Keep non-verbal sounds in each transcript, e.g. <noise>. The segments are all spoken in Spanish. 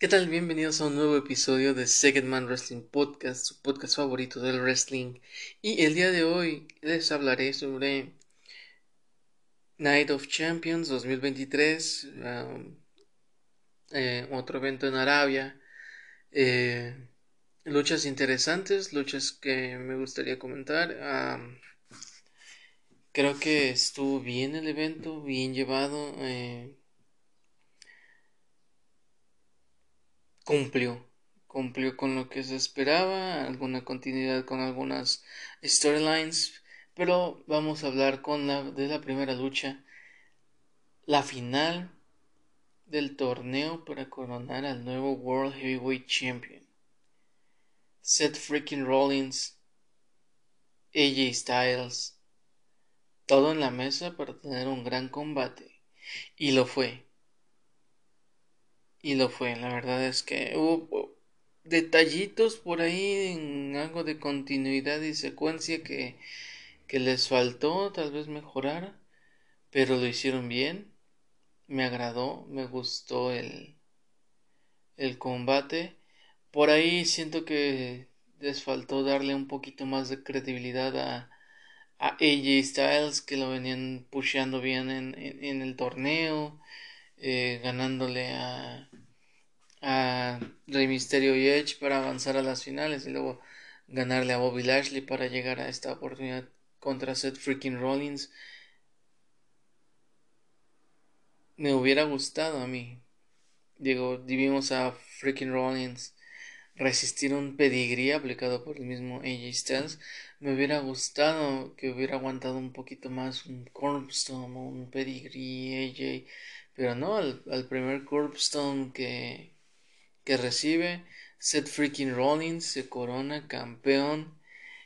¿Qué tal? Bienvenidos a un nuevo episodio de Second Man Wrestling Podcast, su podcast favorito del wrestling. Y el día de hoy les hablaré sobre Night of Champions 2023, um, eh, otro evento en Arabia. Eh, luchas interesantes, luchas que me gustaría comentar. Um, creo que estuvo bien el evento, bien llevado. Eh, cumplió, cumplió con lo que se esperaba, alguna continuidad con algunas storylines, pero vamos a hablar con la, de la primera lucha, la final del torneo para coronar al nuevo World Heavyweight Champion. Seth freaking Rollins, AJ Styles, todo en la mesa para tener un gran combate. Y lo fue. Y lo fue, la verdad es que hubo detallitos por ahí en algo de continuidad y secuencia que, que les faltó tal vez mejorar, pero lo hicieron bien, me agradó, me gustó el, el combate. Por ahí siento que les faltó darle un poquito más de credibilidad a, a AJ Styles, que lo venían pusheando bien en, en el torneo. Eh, ganándole a, a Rey Mysterio y Edge para avanzar a las finales y luego ganarle a Bobby Lashley para llegar a esta oportunidad contra Seth freaking Rollins. Me hubiera gustado a mí. Digo, vimos a freaking Rollins resistir un pedigrí aplicado por el mismo AJ Styles. Me hubiera gustado que hubiera aguantado un poquito más un Corpstone un pedigrí AJ pero no, al, primer Corpstone que, que recibe, Seth Freaking Rollins se corona campeón.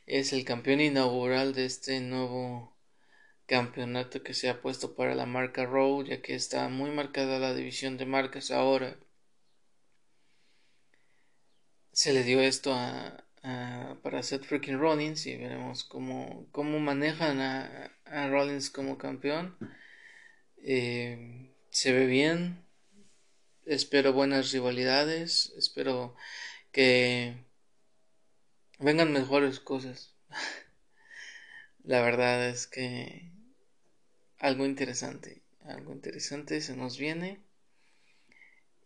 Es el campeón inaugural de este nuevo campeonato que se ha puesto para la marca Raw, ya que está muy marcada la división de marcas ahora. Se le dio esto a, para Seth Freaking Rollins y veremos cómo, cómo manejan a, Rollins como campeón. Eh, se ve bien. Espero buenas rivalidades. Espero que vengan mejores cosas. <laughs> La verdad es que algo interesante, algo interesante se nos viene.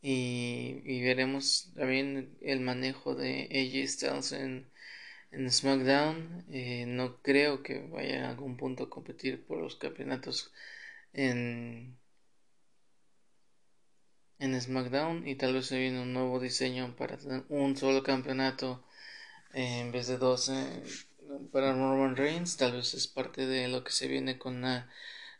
Y, veremos también el manejo de AJ Styles en, en SmackDown. Eh, no creo que vaya a algún punto a competir por los campeonatos en en SmackDown y tal vez se viene un nuevo diseño para tener un solo campeonato eh, en vez de dos para Roman Reigns. Tal vez es parte de lo que se viene con la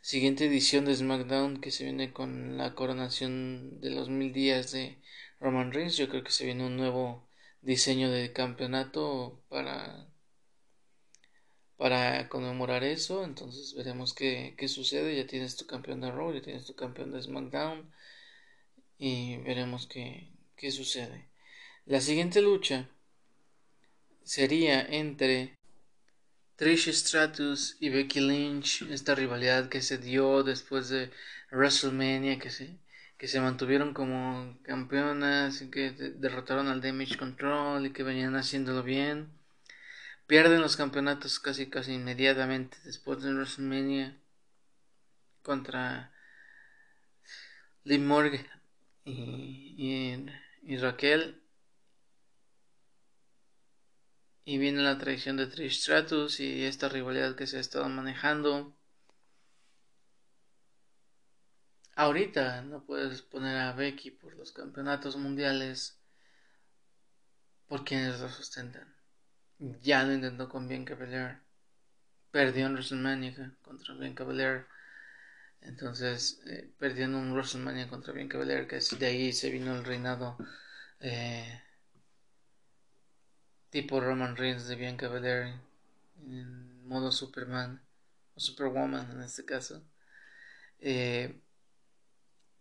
siguiente edición de SmackDown que se viene con la coronación de los mil días de Roman Reigns. Yo creo que se viene un nuevo diseño de campeonato para para conmemorar eso. Entonces veremos qué, qué sucede. Ya tienes tu campeón de Raw ya tienes tu campeón de SmackDown y veremos qué, qué sucede. La siguiente lucha sería entre Trish Stratus y Becky Lynch, esta rivalidad que se dio después de WrestleMania, que se, que se mantuvieron como campeonas y que derrotaron al Damage Control y que venían haciéndolo bien. Pierden los campeonatos casi casi inmediatamente después de WrestleMania contra Liv Morgan y, y, Raquel. Y viene la traición de Trish Stratus y esta rivalidad que se ha estado manejando. Ahorita no puedes poner a Becky por los campeonatos mundiales por quienes lo sustentan. Ya lo intentó con Bianca Belair. Perdió en WrestleMania contra Bianca Belair entonces, eh, perdiendo un WrestleMania contra Bianca Belair, que de ahí se vino el reinado eh, tipo Roman Reigns de Bianca Belair en modo Superman o Superwoman en este caso. Eh,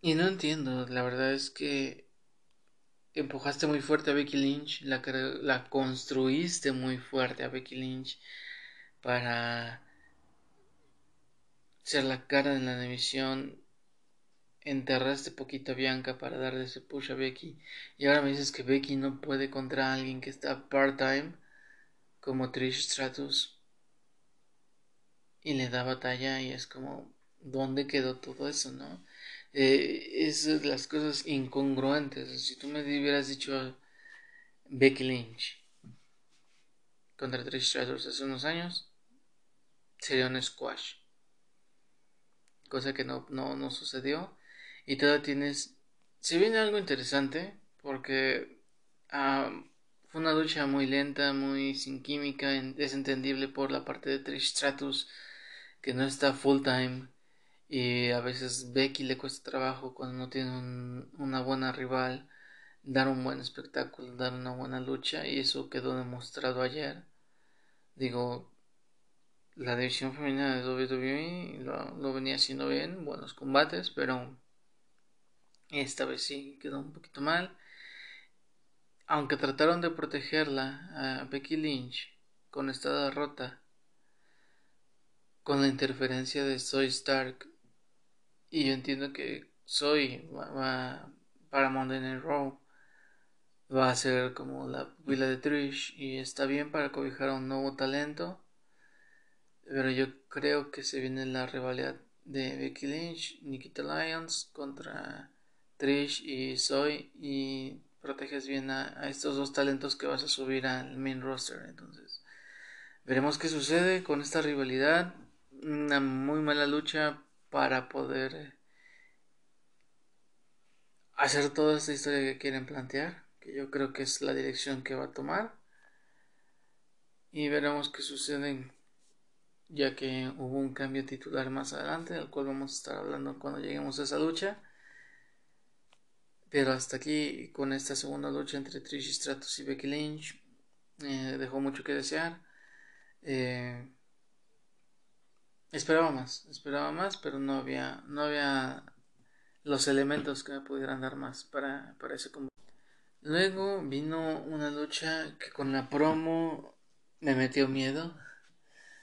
y no entiendo, la verdad es que empujaste muy fuerte a Becky Lynch, la, la construiste muy fuerte a Becky Lynch para ser la cara de la división enterraste poquito a Bianca para darle ese push a Becky y ahora me dices que Becky no puede contra alguien que está part-time como Trish Stratus y le da batalla y es como ¿dónde quedó todo eso, no? Eh, es las cosas incongruentes. Si tú me hubieras dicho Becky Lynch contra Trish Stratus hace unos años, sería un squash. Cosa que no, no, no sucedió. Y todavía tienes. Se viene algo interesante. Porque ah, fue una lucha muy lenta, muy sin química. Es entendible por la parte de Trish Stratus. Que no está full time. Y a veces Becky le cuesta trabajo cuando no tiene una buena rival. Dar un buen espectáculo, dar una buena lucha. Y eso quedó demostrado ayer. Digo, la división femenina de WWE lo, lo, venía haciendo bien, buenos combates, pero esta vez sí quedó un poquito mal. Aunque trataron de protegerla a Becky Lynch con esta derrota, con la interferencia de Soy Stark, y yo entiendo que Soy va, para Monday Night Raw va a ser como la pupila de Trish y está bien para cobijar a un nuevo talento pero yo creo que se viene la rivalidad de Becky Lynch, Nikita Lyons contra Trish y Zoe y proteges bien a, estos dos talentos que vas a subir al main roster. Entonces, veremos qué sucede con esta rivalidad. Una muy mala lucha para poder hacer toda esta historia que quieren plantear, que yo creo que es la dirección que va a tomar. Y veremos qué sucede ya que hubo un cambio titular más adelante, del cual vamos a estar hablando cuando lleguemos a esa lucha. Pero hasta aquí, con esta segunda lucha entre Trish Stratus y Becky Lynch, eh, dejó mucho que desear. Eh, esperaba más, esperaba más, pero no había, no había los elementos que me pudieran dar más para, para ese combate. Luego vino una lucha que con la promo me metió miedo.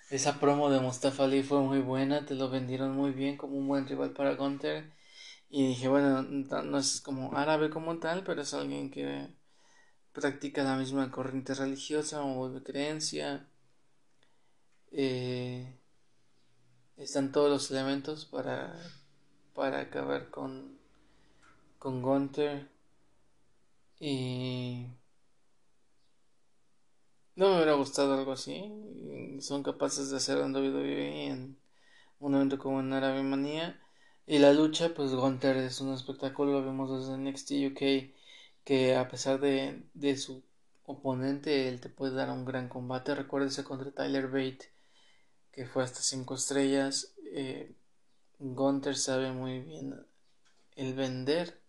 Esa promo de Mustafa Ali fue muy buena, te lo vendieron muy bien como un buen rival para Gunter. Y dije, bueno, no es como árabe como tal, pero es alguien que practica la misma corriente religiosa o de creencia. Eh, están todos los elementos para, para acabar con, con Gunter. Y no me hubiera gustado algo así. Son capaces de hacer un WWE en un evento como en Arabia Manía. Y la lucha, pues Gunter es un espectáculo, lo vemos desde NXT UK, que a pesar de, de su oponente, él te puede dar un gran combate. Recuérdese contra Tyler Bate, que fue hasta 5 estrellas. Eh, Gunter sabe muy bien el vender,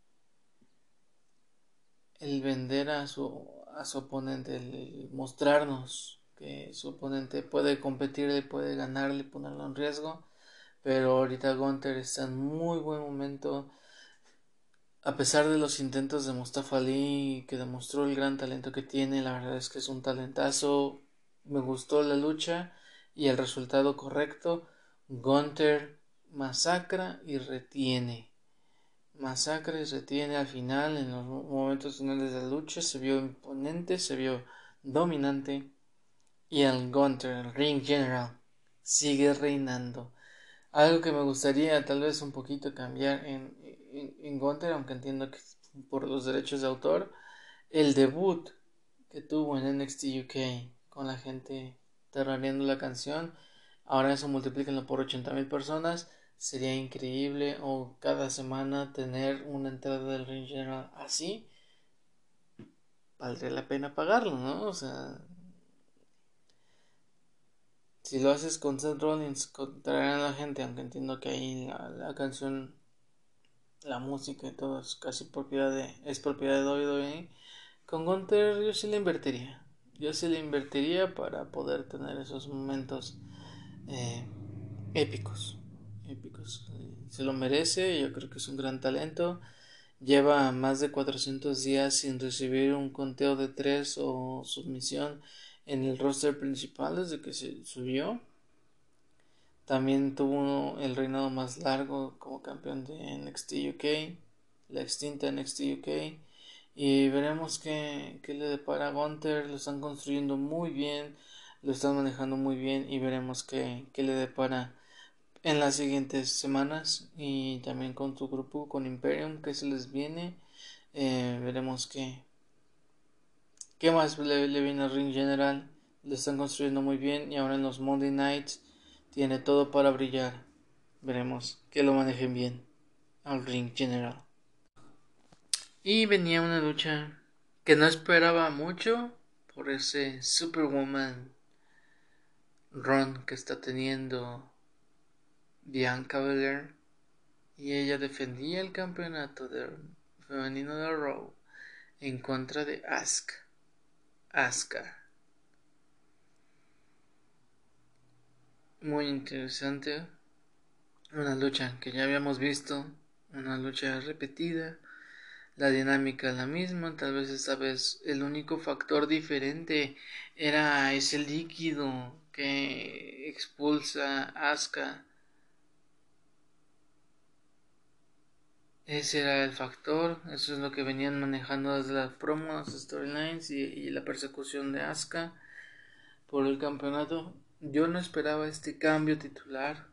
el vender a su a su oponente, el, mostrarnos que su oponente puede competirle, puede ganarle, ponerlo en riesgo. Pero ahorita Gunter está en muy buen momento. A pesar de los intentos de Mustafa Ali, que demostró el gran talento que tiene, la verdad es que es un talentazo. Me gustó la lucha y el resultado correcto. Gunter masacra y retiene. Masacre se tiene al final, en los momentos finales de la lucha, se vio imponente, se vio dominante y el Gunter, el Ring General, sigue reinando. Algo que me gustaría tal vez un poquito cambiar en, en, Gunter, aunque entiendo que por los derechos de autor, el debut que tuvo en NXT UK con la gente terroreando la canción, ahora eso multiplíquenlo por 80.000 personas sería increíble o cada semana tener una entrada del ring general así valdría la pena pagarlo no o sea si lo haces con Seth Rollins contraerán a la gente aunque entiendo que ahí la, canción la música y todo es casi propiedad de es propiedad de WWE con Gunter yo sí le invertiría. Yo sí le invertiría para poder tener esos momentos eh, épicos épicos. Se lo merece, yo creo que es un gran talento. Lleva más de 400 días sin recibir un conteo de 3 o submisión en el roster principal desde que se subió. También tuvo el reinado más largo como campeón de NXT UK, la extinta NXT UK. Y veremos qué, qué le depara a Gunter. Lo están construyendo muy bien, lo están manejando muy bien y veremos qué, qué le depara en las siguientes semanas. Y también con su grupo, con Imperium, que se les viene. Eh, veremos qué, qué más le, viene al Ring General. Lo están construyendo muy bien y ahora en los Monday Nights tiene todo para brillar. Veremos que lo manejen bien al ring general. Y venía una lucha que no esperaba mucho por ese Superwoman run que está teniendo Bianca Belair. Y ella defendía el campeonato femenino de Raw en contra de Asuka. Asuka. muy interesante. Una lucha que ya habíamos visto, una lucha repetida, la dinámica la misma, tal vez esta vez el único factor diferente era ese líquido que expulsa Asuka. Ese era el factor, eso es lo que venían manejando desde las promos, storylines y, la persecución de Asuka por el campeonato. Yo no esperaba este cambio titular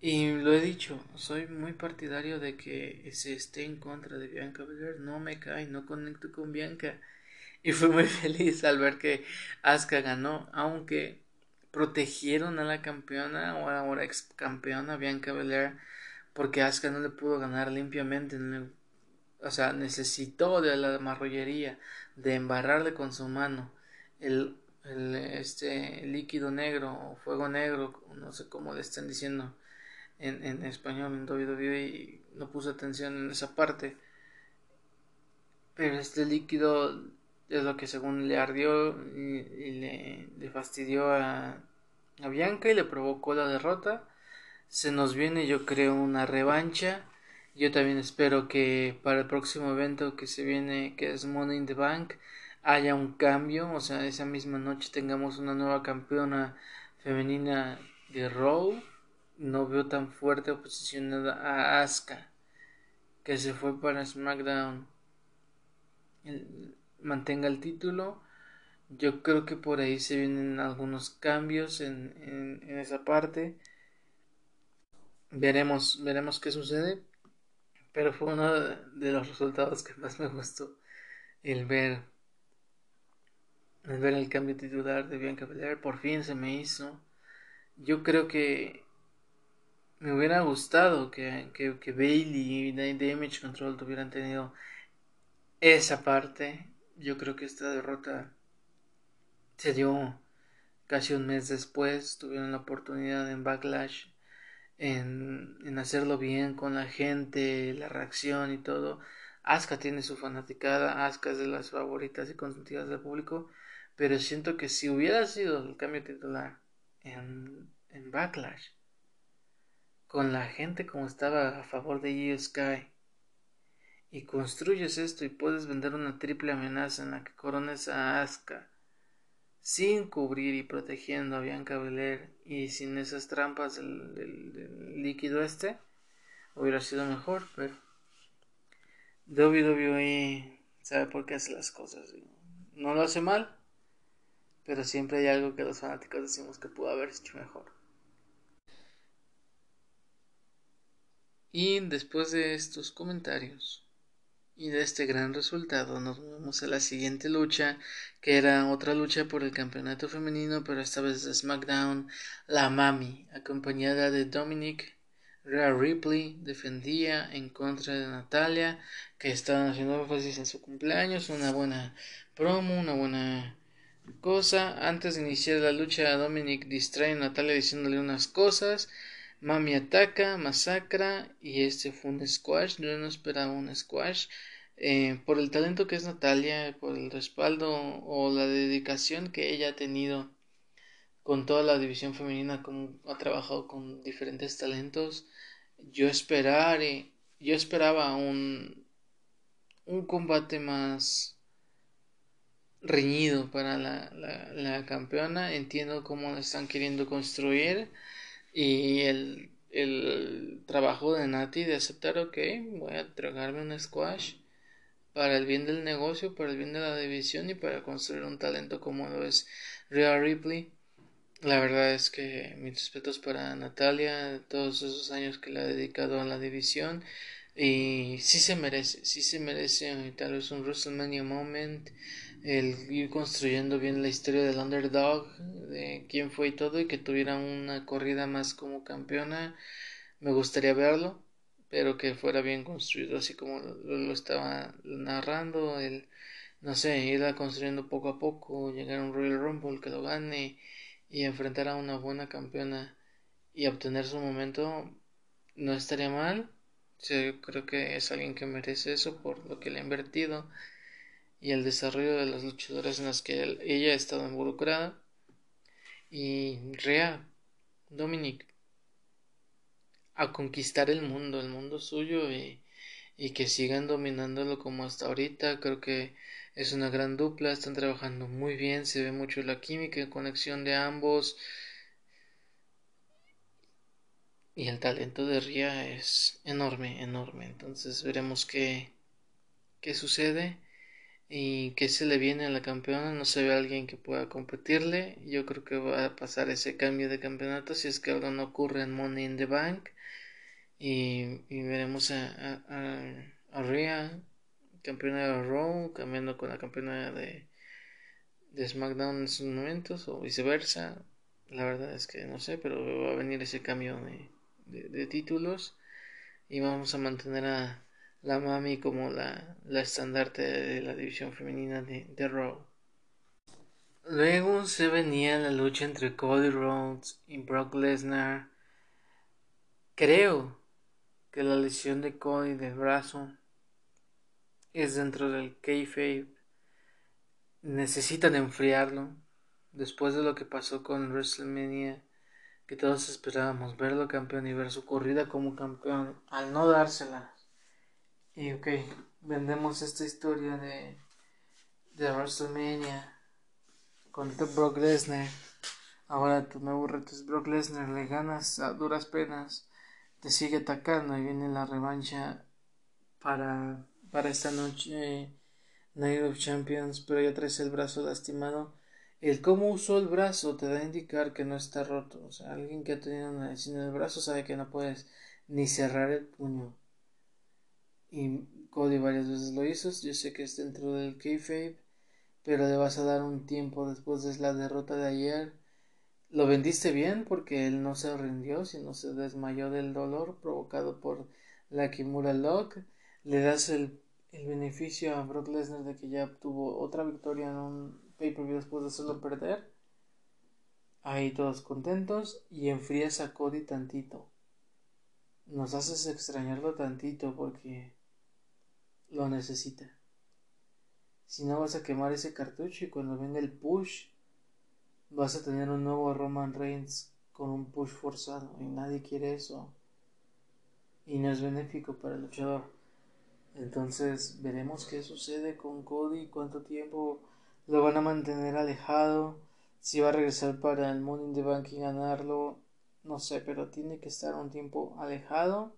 y lo he dicho, soy muy partidario de que se esté en contra de Bianca Belair, no me cae, no conecto con Bianca y fui muy <laughs> feliz al ver que Asuka ganó, aunque protegieron a la campeona o ahora ex campeona Bianca Belair porque Asuka no le pudo ganar limpiamente, o sea, necesitó de la marrollería, de embarrarle con su mano el este líquido negro o fuego negro, no sé cómo le están diciendo en, español en WWE y no puse atención en esa parte. Pero este líquido es lo que según le ardió y, le, fastidió a Bianca y le provocó la derrota. Se nos viene yo creo una revancha. Yo también espero que para el próximo evento que se viene, que es Money in the Bank, haya un cambio, o sea, esa misma noche tengamos una nueva campeona femenina de Raw. No veo tan fuerte oposición a Asuka, que se fue para SmackDown. mantenga el título. Yo creo que por ahí se vienen algunos cambios en, en esa parte. Veremos, veremos qué sucede. Pero fue uno de los resultados que más me gustó. El ver al ver el cambio titular de Bianca Belair, por fin se me hizo. Yo creo que me hubiera gustado que, que, que Bailey y Damage Control hubieran tenido esa parte. Yo creo que esta derrota se dio casi un mes después. Tuvieron la oportunidad en Backlash en, hacerlo bien con la gente, la reacción y todo. Asuka tiene su fanaticada, Asuka es de las favoritas y consentidas del público. Pero siento que si hubiera sido el cambio titular en, en Backlash, con la gente como estaba a favor de Io Sky, y construyes esto y puedes vender una triple amenaza en la que corones a Asuka sin cubrir y protegiendo a Bianca Belair y sin esas trampas del, líquido este, hubiera sido mejor, pero WWE sabe por qué hace las cosas. No lo hace mal, pero siempre hay algo que los fanáticos decimos que pudo haber hecho mejor. Y después de estos comentarios y de este gran resultado, nos movemos a la siguiente lucha, que era otra lucha por el campeonato femenino, pero esta vez de SmackDown. La Mami, acompañada de Dominic Rhea Ripley, defendía en contra de Natalia, que estaban haciendo énfasis en su cumpleaños. Una buena promo, una buena cosa. Antes de iniciar la lucha, Dominic distrae a Natalia diciéndole unas cosas. Mami ataca, masacra y este fue un squash. Yo no esperaba un squash. Eh, por el talento que es Natalia, por el respaldo o la dedicación que ella ha tenido con toda la división femenina, como ha trabajado con diferentes talentos, yo esperar, yo esperaba un, un combate más reñido para la, la, campeona. Entiendo cómo están queriendo construir. Y el, el trabajo de Nati de aceptar, ok, voy a tragarme un squash para el bien del negocio, para el bien de la división y para construir un talento como lo es Rhea Ripley. La verdad es que mis respetos para Natalia, todos esos años que le ha dedicado a la división y sí se merece, sí se merece tal vez un WrestleMania moment, el ir construyendo bien la historia del underdog, de quién fue y todo, y que tuviera una corrida más como campeona. Me gustaría verlo, pero que fuera bien construido, así como lo, estaba narrando, el, no sé, irla construyendo poco a poco, llegar a un Royal Rumble que lo gane y enfrentar a una buena campeona y obtener su momento, no estaría mal. Yo creo que es alguien que merece eso por lo que le ha invertido y el desarrollo de las luchadoras en las que ella ha estado involucrada. Y Rea, Dominic, a conquistar el mundo, el mundo suyo y, y que sigan dominándolo como hasta ahorita. Creo que es una gran dupla, están trabajando muy bien, se ve mucho la química y conexión de ambos. Y el talento de Ria es enorme, enorme. Entonces veremos qué, qué sucede y qué se le viene a la campeona. No se ve alguien que pueda competirle. Yo creo que va a pasar ese cambio de campeonato si es que algo no ocurre en Money in the Bank. Y, veremos a, a, Rhea, campeona de Raw, cambiando con la campeona de, de SmackDown en sus momentos, o viceversa. La verdad es que no sé, pero va a venir ese cambio de, de, títulos y vamos a mantener a la Mami como la, la estandarte de la división femenina de, de Raw. Luego se venía la lucha entre Cody Rhodes y Brock Lesnar. Creo que la lesión de Cody del brazo es dentro del kayfabe. Necesitan enfriarlo. Después de lo que pasó con WrestleMania, que todos esperábamos verlo campeón y ver su corrida como campeón, al no dársela. Y ok, vendemos esta historia de, de WrestleMania con Brock Lesnar. Ahora tu nuevo reto es Brock Lesnar, le ganas a duras penas te sigue atacando y viene la revancha para, para esta noche Night of Champions, pero ya traes el brazo lastimado. El cómo usó el brazo te da a indicar que no está roto. O sea, alguien que ha tenido una lesión en el brazo sabe que no puedes ni cerrar el puño. Y Cody varias veces lo hizo. Yo sé que es dentro del kayfabe, pero le vas a dar un tiempo después de la derrota de ayer lo vendiste bien porque él no se rindió, sino se desmayó del dolor provocado por la Kimura Lock. Le das el, el beneficio a Brock Lesnar de que ya obtuvo otra victoria en un pay-per-view después de hacerlo perder. Ahí todos contentos y enfrías a Cody tantito. Nos haces extrañarlo tantito porque lo necesita. Si no vas a quemar ese cartucho y cuando venga el push vas a tener un nuevo Roman Reigns con un push forzado y nadie quiere eso y no es benéfico para el luchador. Entonces veremos qué sucede con Cody, cuánto tiempo lo van a mantener alejado, si va a regresar para el Money in the Bank y ganarlo, no sé, pero tiene que estar un tiempo alejado.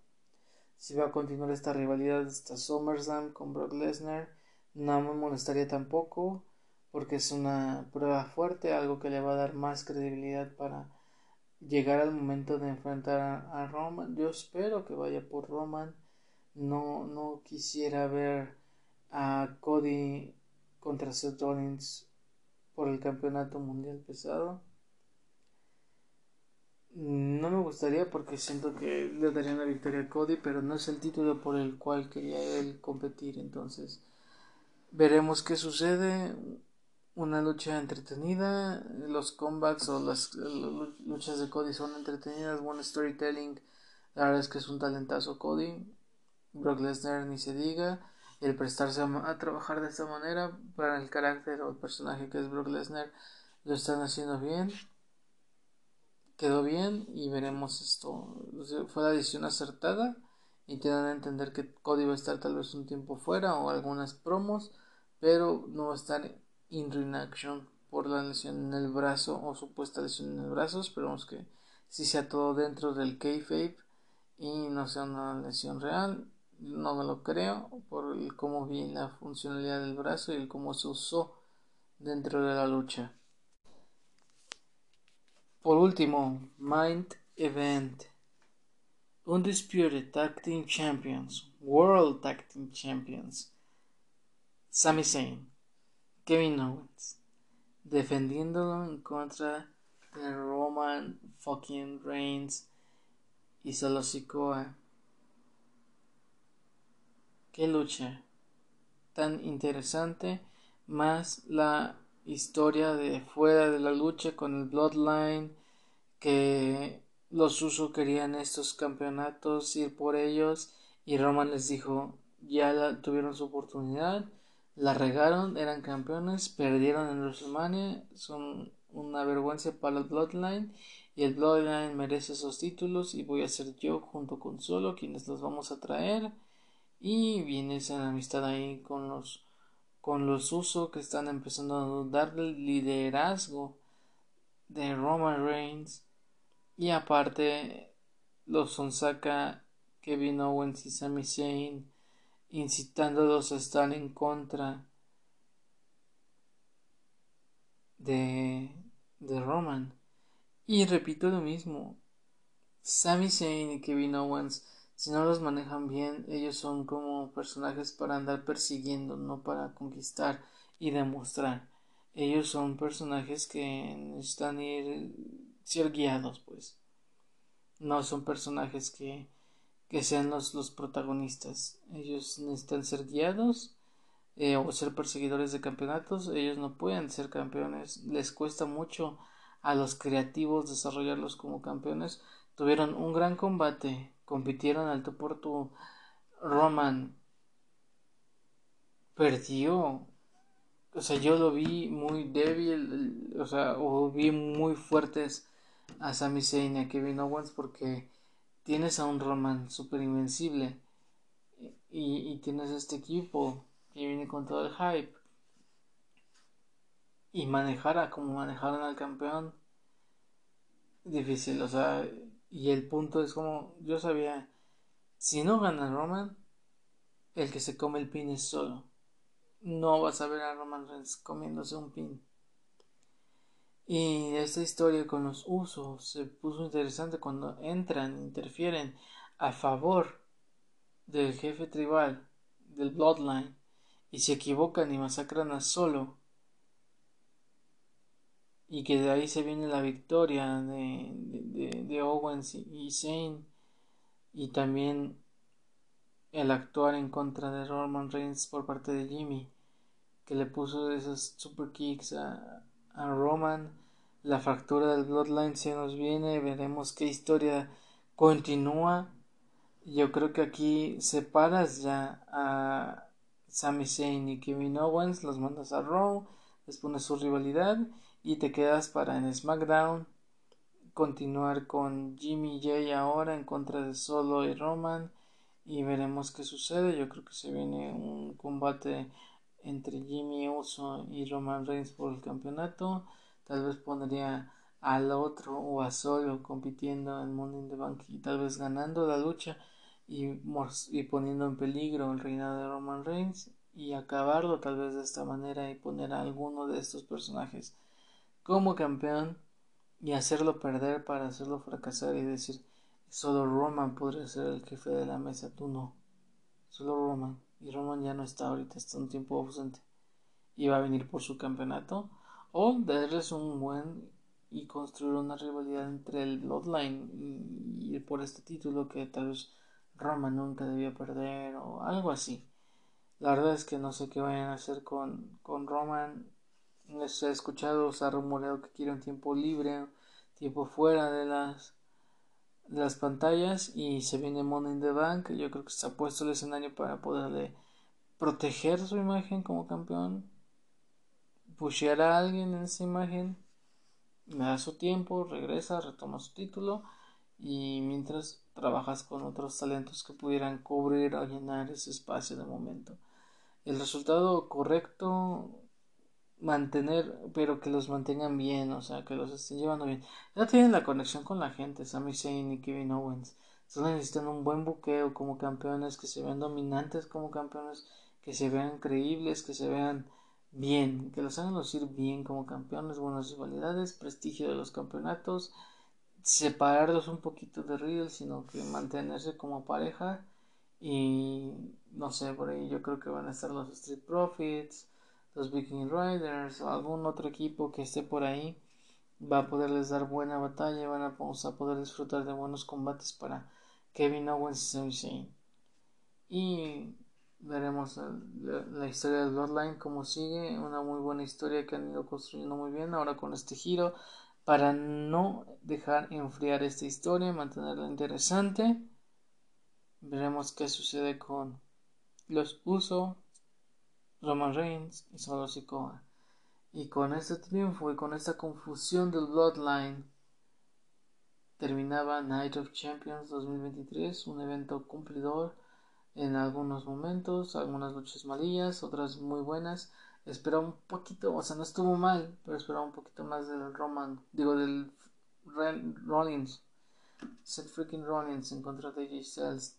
Si va a continuar esta rivalidad hasta SummerSlam con Brock Lesnar, no me molestaría tampoco porque es una prueba fuerte, algo que le va a dar más credibilidad para llegar al momento de enfrentar a, Roman. Yo espero que vaya por Roman. No, no quisiera ver a Cody contra Seth Rollins por el campeonato mundial pesado. No me gustaría porque siento que le daría una victoria a Cody, pero no es el título por el cual quería él competir. Entonces, veremos qué sucede una lucha entretenida. Los combats o las luchas de Cody son entretenidas. Buen storytelling. La verdad es que es un talentazo Cody. Brock Lesnar ni se diga. El prestarse a, trabajar de esta manera para el carácter o el personaje que es Brock Lesnar lo están haciendo bien. Quedó bien y veremos esto. Fue la decisión acertada y te dan a entender que Cody va a estar tal vez un tiempo fuera o algunas promos, pero no va a estar in action por la lesión en el brazo o supuesta lesión en el brazo. Esperemos que si sea todo dentro del kayfabe y no sea una lesión real. No me lo creo por el cómo vi la funcionalidad del brazo y el cómo se usó dentro de la lucha. Por último, Mind Event. Undisputed Tag Team Champions, World Tag Team Champions, Sami Zayn, Kevin Owens, defendiéndolo en contra de Roman fucking Reigns y Solo Sikoa. Qué lucha tan interesante, más la historia de fuera de la lucha con el Bloodline que los Usos querían estos campeonatos ir por ellos y Roman les dijo ya tuvieron su oportunidad la regaron eran campeones perdieron en WrestleMania son una vergüenza para el Bloodline y el Bloodline merece esos títulos y voy a ser yo junto con Solo quienes los vamos a traer y viene esa amistad ahí con los con los usos que están empezando a dudar del liderazgo de Roman Reigns. Y aparte los Sonsaka Kevin Owens y Sami Zayn incitándolos a estar en contra de, de Roman. Y repito lo mismo Sami Zayn y Kevin Owens si no los manejan bien, ellos son como personajes para andar persiguiendo, no para conquistar y demostrar. Ellos son personajes que necesitan ir ser guiados, pues. No son personajes que, que sean los, los protagonistas. Ellos necesitan ser guiados eh, o ser perseguidores de campeonatos. Ellos no pueden ser campeones. Les cuesta mucho a los creativos desarrollarlos como campeones. Tuvieron un gran combate compitieron al tú por Roman perdió. O sea yo lo vi muy débil o sea o vi muy fuertes a Sami Zayn y a Kevin Owens porque tienes a un Roman super invencible y, y tienes este equipo que viene con todo el hype. Y manejar a como manejaron al campeón difícil o sea y el punto es como, yo sabía, si no gana Roman, el que se come el pin es solo. No vas a ver a Roman Reigns comiéndose un pin. Y esta historia con los usos se puso interesante cuando entran, interfieren a favor del jefe tribal, del Bloodline, y se equivocan y masacran a Solo y que de ahí se viene la victoria de, de, Owens y Zane y también el actuar en contra de Roman Reigns por parte de Jimmy que le puso esos super kicks a, a Roman. La fractura del Bloodline se nos viene veremos qué historia continúa. Yo creo que aquí separas ya a Sami Zayn y Kevin Owens los mandas a Raw les pones su rivalidad y te quedas para en SmackDown continuar con Jimmy J ahora en contra de Solo y Roman y veremos qué sucede. Yo creo que se viene un combate entre Jimmy Uso y Roman Reigns por el campeonato. Tal vez pondría al otro o a Solo compitiendo en Money in the Bank y tal vez ganando la lucha y, y poniendo en peligro el reinado de Roman Reigns y acabarlo tal vez de esta manera y poner a alguno de estos personajes como campeón y hacerlo perder para hacerlo fracasar y decir solo Roman podría ser el jefe de la mesa, tú no. Solo Roman. Y Roman ya no está ahorita, está un tiempo ausente. Y va a venir por su campeonato. O darles un buen y construir una rivalidad entre el Bloodline y ir por este título que tal vez Roman nunca debía perder o algo así. La verdad es que no sé qué vayan a hacer con, con Roman se ha escuchado, se ha rumoreado que quiere un tiempo libre, tiempo fuera de las, las pantallas y se viene Money in the Bank. Yo creo que se ha puesto el escenario para poderle proteger su imagen como campeón, pushear a alguien en esa imagen, me da su tiempo, regresa, retoma su título y mientras trabajas con otros talentos que pudieran cubrir o llenar ese espacio de momento. El resultado correcto mantener, pero que los mantengan bien, o sea, que los estén llevando bien. Ya tienen la conexión con la gente, Sami Zayn y Kevin Owens. Están necesitando un buen buqueo como campeones, que se vean dominantes como campeones, que se vean creíbles, que se vean bien, que los hagan lucir bien como campeones, buenas rivalidades, prestigio de los campeonatos, separarlos un poquito de Riddle, sino que mantenerse como pareja y no sé, por ahí yo creo que van a estar los Street Profits, los Viking Riders o algún otro equipo que esté por ahí va a poderles dar buena batalla van a, poder disfrutar de buenos combates para Kevin Owens y Sami. Y veremos la, historia del Bloodline como sigue, una muy buena historia que han ido construyendo muy bien ahora con este giro para no dejar enfriar esta historia, mantenerla interesante. Veremos qué sucede con los Uso, Roman Reigns y Solo Sikoa. Y con este triunfo y con esta confusión del Bloodline terminaba Night of Champions 2023, un evento cumplidor en algunos momentos, algunas luchas malillas, otras muy buenas. Esperaba un poquito, o sea, no estuvo mal, pero esperaba un poquito más del Roman, digo, del Rollins. Seth freaking Rollins en contra de Styles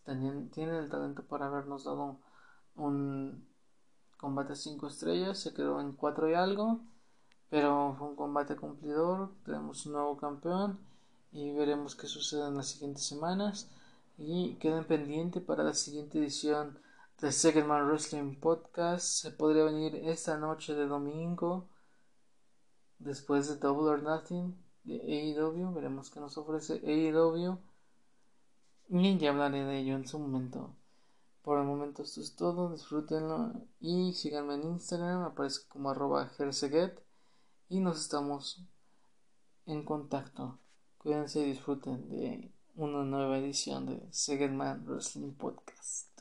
tiene el talento para habernos dado un combate 5 estrellas, se quedó en 4 y algo, pero fue un combate cumplidor, tenemos un nuevo campeón y veremos qué sucede en las siguientes semanas y queden pendientes para la siguiente edición del Second Man Wrestling Podcast. Se podría venir esta noche de domingo después de Double or Nothing de AEW. Veremos qué nos ofrece AEW. Y ya hablaré de ello en su momento. Por el momento esto es todo. Disfrútenlo y síganme en Instagram. Aparece como arroba Y nos estamos en contacto. Cuídense y disfruten de una nueva edición de Second Man Wrestling Podcast.